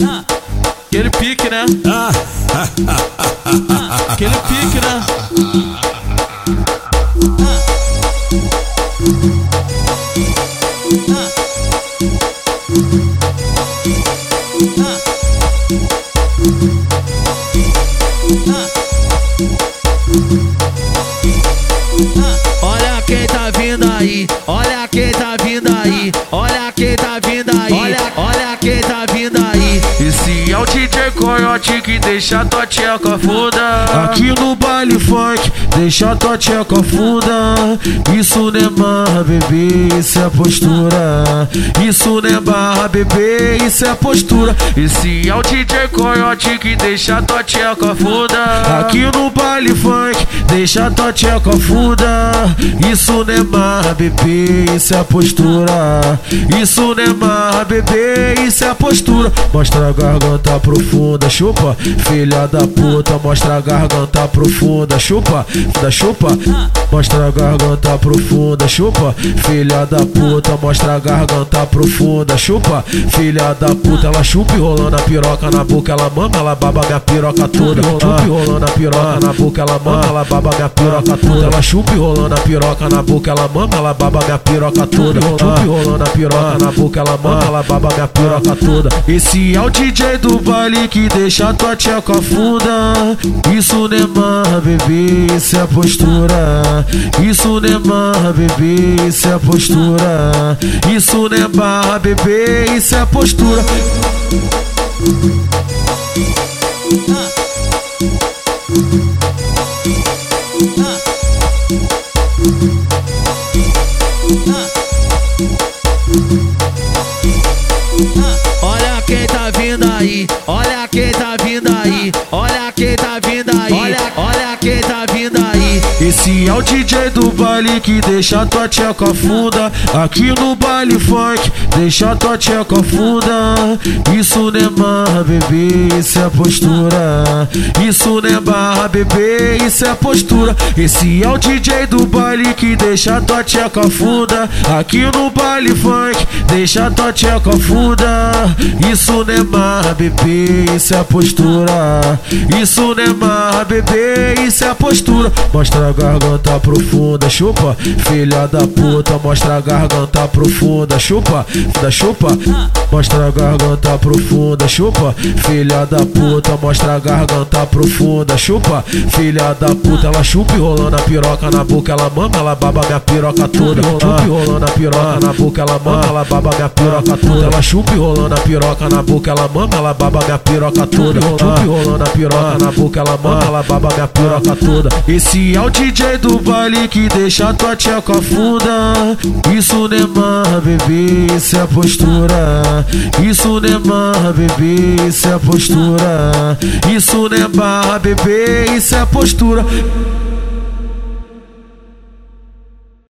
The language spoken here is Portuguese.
Aquele pique, né? Aquele pique, né? Olha quem tá vindo aí, olha quem tá vindo aí, olha quem tá vindo Coyote que deixa tua tcheca funda. Aqui no baile funk, deixa tua tcheca funda. Isso não é marra, bebê, isso é postura. Isso não é barra, bebê, isso é postura. Esse é o DJ Coyote que deixa tua tcheca funda. Aqui no baile funk, deixa tua tcheca funda. Isso não é marra, bebê, isso é postura. Isso não é marra, bebê, isso é postura. Mostra a garganta profunda, chupa, filha da puta. Mostra a garganta profunda, chupa, da chupa. Mostra a garganta profunda, chupa, filha da puta. Mostra a garganta profunda, chupa, filha da puta. Ela chupa e rolando a piroca na boca, ela mama, ela baba minha piroca toda. Chupa rolando a piroca na boca, ela mama, ela baba minha piroca toda. Ela chupa e rolando a piroca na boca, ela mama, ela baba minha piroca toda. Chupa rolando a piroca na boca, ela mama, ela baba minha piroca toda. Esse é o DJ do baile que deixa tua tcheca funda. Isso não é marra, bebê, isso é postura. Isso não é marra, bebê, isso é postura. Isso não é barra, bebê, isso é postura. Olha quem tá vindo aí, olha quem tá vindo aí, olha quem tá vindo aí, olha, olha quem tá vindo aí. Esse é o DJ do baile que deixa tua tcheca funda. Aqui no baile funk, deixa tua tcheca funda. Isso não é marra, bebê, isso é postura. Isso não é barra, bebê, isso é postura. Esse é o DJ do baile que deixa tua tcheca funda. Aqui no baile funk, deixa tua tcheca funda. Isso não é marra, bebê, isso é postura. Isso não é marra, bebê, isso é postura. Mostra a garganta profunda, chupa, filha da puta. Mostra a garganta profunda, chupa, da chupa. Mostra a garganta profunda, chupa, filha da puta. Mostra a garganta profunda, chupa, filha da puta. Ela chupa e rolando a piroca na boca, ela mama, ela baba minha piroca toda. Chupa e rolando a piroca na boca, ela mama, ela baba minha piroca toda. Ela chupa e rolando a piroca na boca, ela mama, ela baba minha piroca toda. Chupa e rolando a piroca na boca, ela mama, ela baba minha piroca toda. Esse é o DJ do baile que deixa tua tcheca funda. Isso não é marra, bebê, isso é postura. Isso não é marra, bebê, isso é postura. Isso não é barra, bebê, isso é postura.